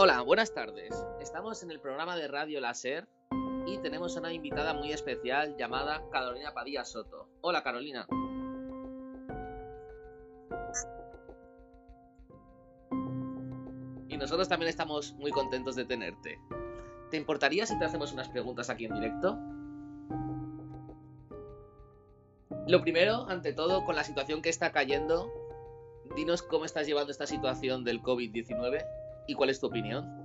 Hola, buenas tardes. Estamos en el programa de Radio Láser y tenemos una invitada muy especial llamada Carolina Padilla Soto. Hola, Carolina. Y nosotros también estamos muy contentos de tenerte. ¿Te importaría si te hacemos unas preguntas aquí en directo? Lo primero, ante todo, con la situación que está cayendo, dinos cómo estás llevando esta situación del COVID-19 y cuál es tu opinión.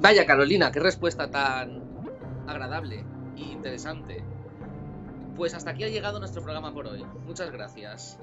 Vaya Carolina, qué respuesta tan agradable e interesante. Pues hasta aquí ha llegado nuestro programa por hoy. Muchas gracias.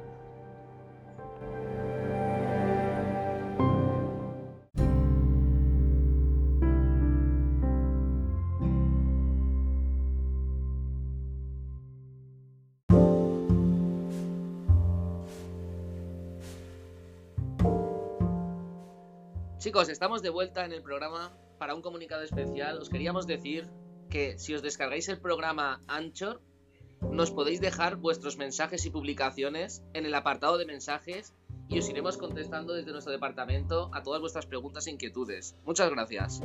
Chicos, estamos de vuelta en el programa para un comunicado especial. Os queríamos decir que si os descargáis el programa Anchor, nos podéis dejar vuestros mensajes y publicaciones en el apartado de mensajes y os iremos contestando desde nuestro departamento a todas vuestras preguntas e inquietudes. Muchas gracias.